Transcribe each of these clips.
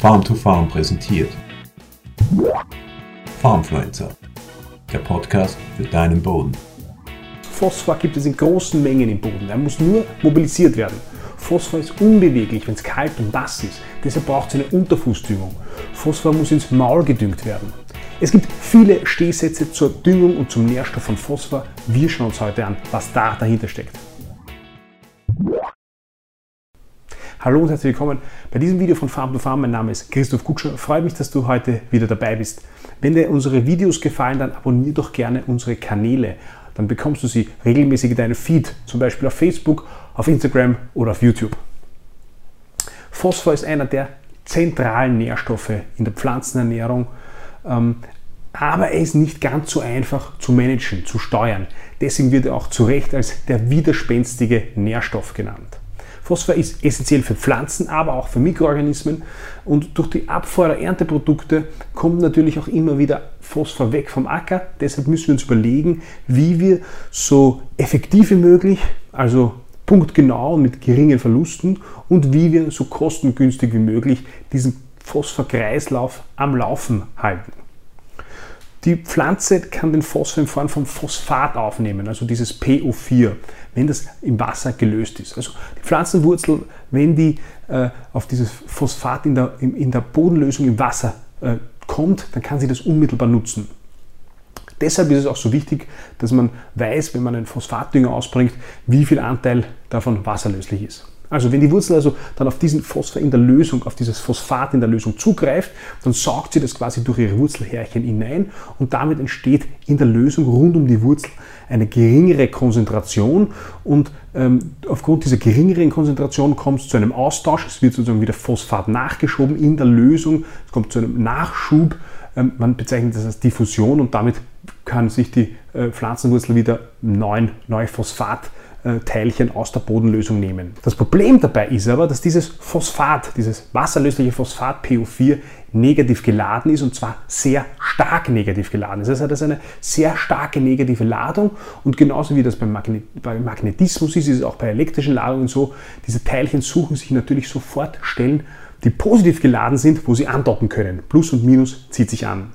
Farm to Farm präsentiert. Farmfluencer, der Podcast für deinen Boden. Phosphor gibt es in großen Mengen im Boden. Er muss nur mobilisiert werden. Phosphor ist unbeweglich, wenn es kalt und nass ist. Deshalb braucht es eine Unterfußdüngung. Phosphor muss ins Maul gedüngt werden. Es gibt viele Stehsätze zur Düngung und zum Nährstoff von Phosphor. Wir schauen uns heute an, was da dahinter steckt. Hallo und herzlich willkommen bei diesem Video von Farm to Farm. Mein Name ist Christoph Kutscher. Freue mich, dass du heute wieder dabei bist. Wenn dir unsere Videos gefallen, dann abonniere doch gerne unsere Kanäle. Dann bekommst du sie regelmäßig in deinen Feed, zum Beispiel auf Facebook, auf Instagram oder auf YouTube. Phosphor ist einer der zentralen Nährstoffe in der Pflanzenernährung, ähm, aber er ist nicht ganz so einfach zu managen, zu steuern. Deswegen wird er auch zu Recht als der widerspenstige Nährstoff genannt. Phosphor ist essentiell für Pflanzen, aber auch für Mikroorganismen. Und durch die Abfuhr der Ernteprodukte kommt natürlich auch immer wieder Phosphor weg vom Acker. Deshalb müssen wir uns überlegen, wie wir so effektiv wie möglich, also punktgenau und mit geringen Verlusten und wie wir so kostengünstig wie möglich diesen Phosphorkreislauf am Laufen halten. Die Pflanze kann den Phosphor in Form von Phosphat aufnehmen, also dieses PO4, wenn das im Wasser gelöst ist. Also die Pflanzenwurzel, wenn die äh, auf dieses Phosphat in der, in, in der Bodenlösung im Wasser äh, kommt, dann kann sie das unmittelbar nutzen. Deshalb ist es auch so wichtig, dass man weiß, wenn man einen Phosphatdünger ausbringt, wie viel Anteil davon wasserlöslich ist. Also wenn die Wurzel also dann auf diesen Phosphor in der Lösung, auf dieses Phosphat in der Lösung zugreift, dann saugt sie das quasi durch ihre Wurzelhärchen hinein und damit entsteht in der Lösung rund um die Wurzel eine geringere Konzentration und ähm, aufgrund dieser geringeren Konzentration kommt es zu einem Austausch, es wird sozusagen wieder Phosphat nachgeschoben in der Lösung, es kommt zu einem Nachschub, ähm, man bezeichnet das als Diffusion und damit kann sich die äh, Pflanzenwurzel wieder neuen, neue Phosphat Teilchen aus der Bodenlösung nehmen. Das Problem dabei ist aber, dass dieses Phosphat, dieses wasserlösliche Phosphat PO4 negativ geladen ist und zwar sehr stark negativ geladen ist. Das heißt, das ist eine sehr starke negative Ladung und genauso wie das beim, Magne beim Magnetismus ist, ist es auch bei elektrischen Ladungen so, diese Teilchen suchen sich natürlich sofort Stellen, die positiv geladen sind, wo sie andocken können. Plus und Minus zieht sich an.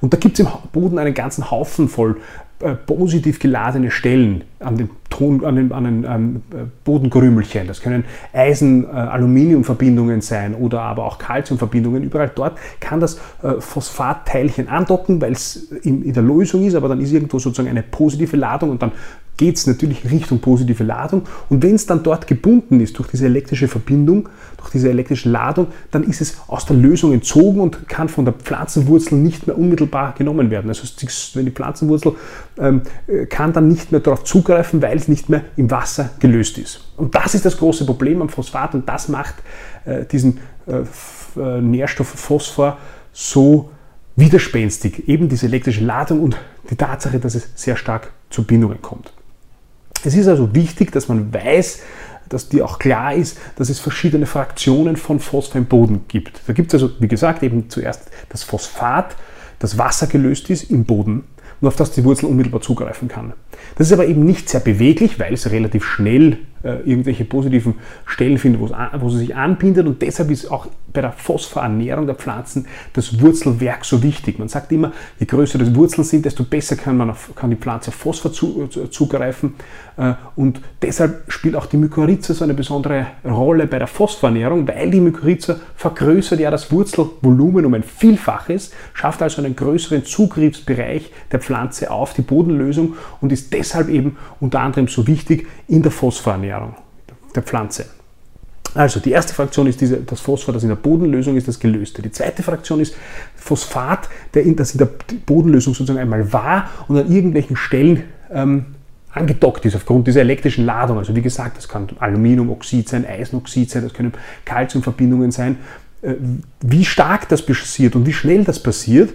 Und da gibt es im Boden einen ganzen Haufen voll äh, positiv geladene Stellen an den, Ton, an den, an den ähm, Bodenkrümelchen. Das können Eisen-Aluminium-Verbindungen äh, sein oder aber auch Calcium-Verbindungen. Überall dort kann das äh, Phosphatteilchen andocken, weil es in, in der Lösung ist, aber dann ist irgendwo sozusagen eine positive Ladung und dann geht es natürlich Richtung positive Ladung. Und wenn es dann dort gebunden ist durch diese elektrische Verbindung, durch diese elektrische Ladung, dann ist es aus der Lösung entzogen und kann von der Pflanzenwurzel nicht mehr unmittelbar genommen werden. Also wenn die Pflanzenwurzel kann dann nicht mehr darauf zugreifen, weil es nicht mehr im Wasser gelöst ist. Und das ist das große Problem am Phosphat und das macht äh, diesen äh, äh Nährstoff Phosphor so widerspenstig. Eben diese elektrische Ladung und die Tatsache, dass es sehr stark zu Bindungen kommt. Es ist also wichtig, dass man weiß, dass dir auch klar ist, dass es verschiedene Fraktionen von Phosphor im Boden gibt. Da gibt es also, wie gesagt, eben zuerst das Phosphat, das wassergelöst ist im Boden und auf das die Wurzel unmittelbar zugreifen kann. Das ist aber eben nicht sehr beweglich, weil es relativ schnell irgendwelche positiven Stellen findet, wo sie sich anbindet und deshalb ist auch bei der Phosphorernährung der Pflanzen das Wurzelwerk so wichtig. Man sagt immer, je größer die Wurzeln sind, desto besser kann, man auf, kann die Pflanze auf Phosphor zu, äh, zugreifen äh, und deshalb spielt auch die Mykorrhiza so eine besondere Rolle bei der Phosphorernährung, weil die Mykorrhiza vergrößert ja das Wurzelvolumen um ein Vielfaches, schafft also einen größeren Zugriffsbereich der Pflanze auf die Bodenlösung und ist deshalb eben unter anderem so wichtig in der Phosphorernährung. Ernährung der Pflanze. Also die erste Fraktion ist diese, das Phosphor, das in der Bodenlösung ist, das gelöste. Die zweite Fraktion ist Phosphat, der in, das in der Bodenlösung sozusagen einmal war und an irgendwelchen Stellen ähm, angedockt ist aufgrund dieser elektrischen Ladung. Also wie gesagt, das kann Aluminiumoxid sein, Eisenoxid sein, das können Calciumverbindungen sein. Äh, wie stark das passiert und wie schnell das passiert,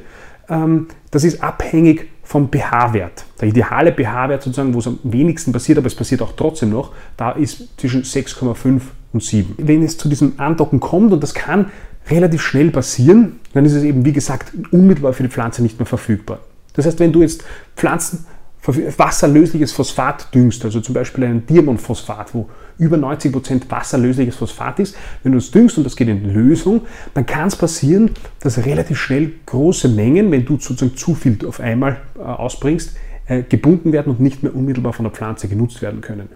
ähm, das ist abhängig vom pH-Wert. Der ideale pH-Wert sozusagen, wo es am wenigsten passiert, aber es passiert auch trotzdem noch, da ist zwischen 6,5 und 7. Wenn es zu diesem Andocken kommt, und das kann relativ schnell passieren, dann ist es eben, wie gesagt, unmittelbar für die Pflanze nicht mehr verfügbar. Das heißt, wenn du jetzt Pflanzen wasserlösliches Phosphat düngst, also zum Beispiel ein Diamondphosphat, wo über 90% wasserlösliches Phosphat ist, wenn du es düngst und das geht in Lösung, dann kann es passieren, dass relativ schnell große Mengen, wenn du sozusagen zu viel auf einmal äh, ausbringst, äh, gebunden werden und nicht mehr unmittelbar von der Pflanze genutzt werden können.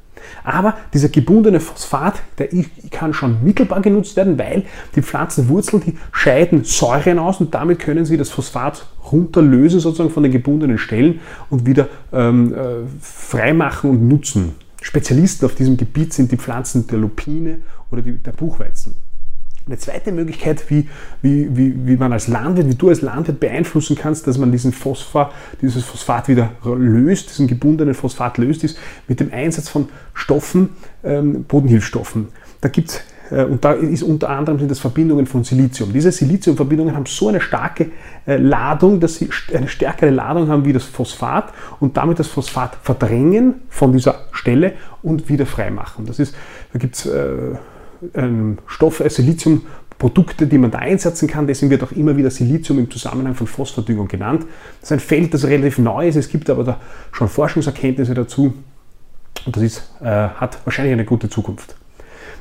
Aber dieser gebundene Phosphat, der kann schon mittelbar genutzt werden, weil die Pflanzenwurzeln, die scheiden Säuren aus und damit können sie das Phosphat runterlösen sozusagen von den gebundenen Stellen und wieder ähm, äh, freimachen und nutzen. Spezialisten auf diesem Gebiet sind die Pflanzen der Lupine oder die, der Buchweizen. Eine zweite Möglichkeit, wie, wie, wie, wie man als Landwirt, wie du als Landwirt beeinflussen kannst, dass man diesen Phosphor, dieses Phosphat wieder löst, diesen gebundenen Phosphat löst, ist mit dem Einsatz von Stoffen, ähm, Bodenhilfsstoffen. Da gibt's äh, und da ist unter anderem sind das Verbindungen von Silizium. Diese Siliziumverbindungen haben so eine starke äh, Ladung, dass sie eine stärkere Ladung haben wie das Phosphat und damit das Phosphat verdrängen von dieser Stelle und wieder freimachen. Das ist, da gibt es äh, Stoffe, äh, Siliziumprodukte, die man da einsetzen kann. Deswegen wird auch immer wieder Silizium im Zusammenhang von Phosphordüngung genannt. Das ist ein Feld, das relativ neu ist. Es gibt aber da schon Forschungserkenntnisse dazu. Und das ist, äh, hat wahrscheinlich eine gute Zukunft.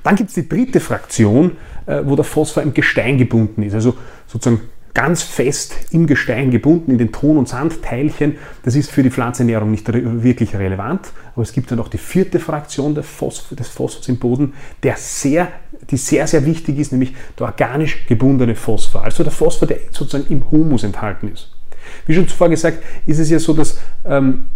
Dann gibt es die dritte Fraktion, äh, wo der Phosphor im Gestein gebunden ist. Also sozusagen ganz fest im Gestein gebunden, in den Ton- und Sandteilchen. Das ist für die Pflanzenernährung nicht wirklich relevant. Aber es gibt dann auch die vierte Fraktion des Phosphors im Boden, der sehr, die sehr, sehr wichtig ist, nämlich der organisch gebundene Phosphor. Also der Phosphor, der sozusagen im Humus enthalten ist. Wie schon zuvor gesagt, ist es ja so, dass, ähm,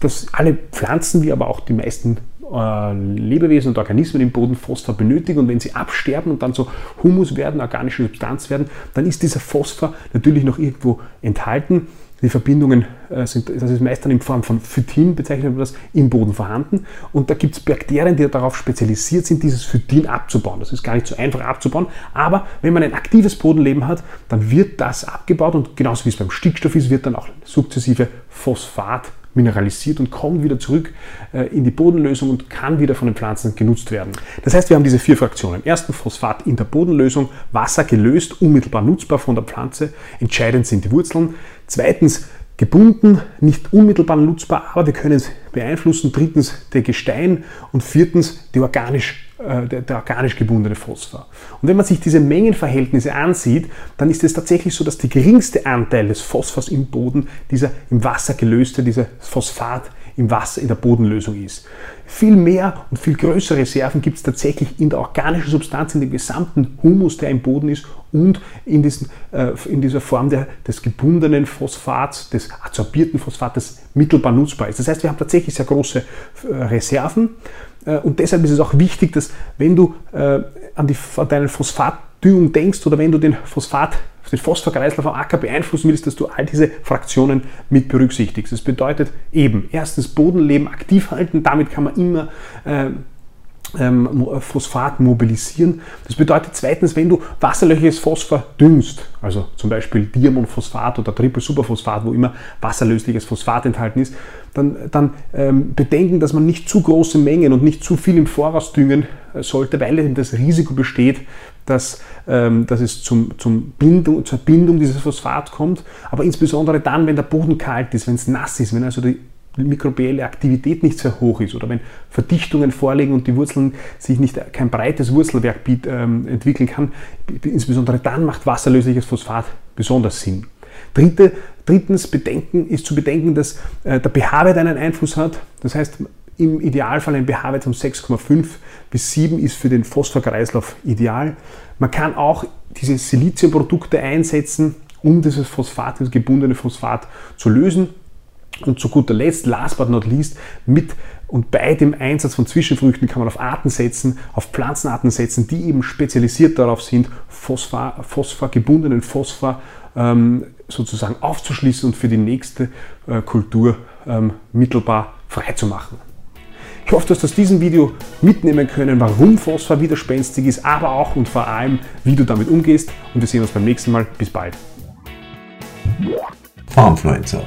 dass alle Pflanzen, wie aber auch die meisten äh, Lebewesen und Organismen im Boden Phosphor benötigen und wenn sie absterben und dann so Humus werden, organische Substanz werden, dann ist dieser Phosphor natürlich noch irgendwo enthalten. Die Verbindungen äh, sind, das ist meist dann in Form von Phytin, bezeichnet man das, im Boden vorhanden. Und da gibt es Bakterien, die darauf spezialisiert sind, dieses Phytin abzubauen. Das ist gar nicht so einfach abzubauen, aber wenn man ein aktives Bodenleben hat, dann wird das abgebaut und genauso wie es beim Stickstoff ist, wird dann auch sukzessive Phosphat mineralisiert und kommt wieder zurück äh, in die Bodenlösung und kann wieder von den Pflanzen genutzt werden. Das heißt, wir haben diese vier Fraktionen. Erstens Phosphat in der Bodenlösung, Wasser gelöst, unmittelbar nutzbar von der Pflanze. Entscheidend sind die Wurzeln. Zweitens gebunden, nicht unmittelbar nutzbar, aber wir können es beeinflussen. Drittens der Gestein und viertens die organisch, der, der, organisch gebundene Phosphor. Und wenn man sich diese Mengenverhältnisse ansieht, dann ist es tatsächlich so, dass der geringste Anteil des Phosphors im Boden dieser im Wasser gelöste, dieser Phosphat im Wasser, in der Bodenlösung ist. Viel mehr und viel größere Reserven gibt es tatsächlich in der organischen Substanz, in dem gesamten Humus, der im Boden ist und in, diesen, äh, in dieser Form der, des gebundenen Phosphats, des adsorbierten Phosphats, mittelbar nutzbar ist. Das heißt, wir haben tatsächlich sehr große äh, Reserven äh, und deshalb ist es auch wichtig, dass wenn du äh, an, die, an deinen Phosphatdüngung denkst oder wenn du den Phosphat den Phosphorkreislauf am Acker beeinflussen willst, dass du all diese Fraktionen mit berücksichtigst. Das bedeutet eben, erstens Bodenleben aktiv halten, damit kann man immer äh, ähm, Phosphat mobilisieren. Das bedeutet zweitens, wenn du wasserlösliches Phosphor düngst, also zum Beispiel Diamondphosphat oder Triple-Superphosphat, wo immer wasserlösliches Phosphat enthalten ist, dann, dann ähm, bedenken, dass man nicht zu große Mengen und nicht zu viel im Voraus düngen äh, sollte, weil eben das Risiko besteht, dass, ähm, dass es zum, zum Bindung, zur Bindung dieses Phosphat kommt, aber insbesondere dann, wenn der Boden kalt ist, wenn es nass ist, wenn also die mikrobielle Aktivität nicht sehr hoch ist oder wenn Verdichtungen vorliegen und die Wurzeln sich nicht kein breites Wurzelwerk ähm, entwickeln kann, insbesondere dann macht wasserlösliches Phosphat besonders Sinn. Dritte, drittens bedenken, ist zu bedenken, dass äh, der pH-Wert einen Einfluss hat. Das heißt, im Idealfall ein pH-Wert von 6,5 bis 7 ist für den Phosphorkreislauf ideal. Man kann auch diese Siliziumprodukte einsetzen, um dieses Phosphat, dieses gebundene Phosphat zu lösen. Und zu guter Letzt, last but not least, mit und bei dem Einsatz von Zwischenfrüchten kann man auf Arten setzen, auf Pflanzenarten setzen, die eben spezialisiert darauf sind, Phosphor, Phosphor gebundenen Phosphor ähm, sozusagen aufzuschließen und für die nächste äh, Kultur ähm, mittelbar freizumachen. Ich hoffe, dass du aus diesem Video mitnehmen können, warum Phosphor widerspenstig ist, aber auch und vor allem, wie du damit umgehst. Und wir sehen uns beim nächsten Mal. Bis bald. Farmfluencer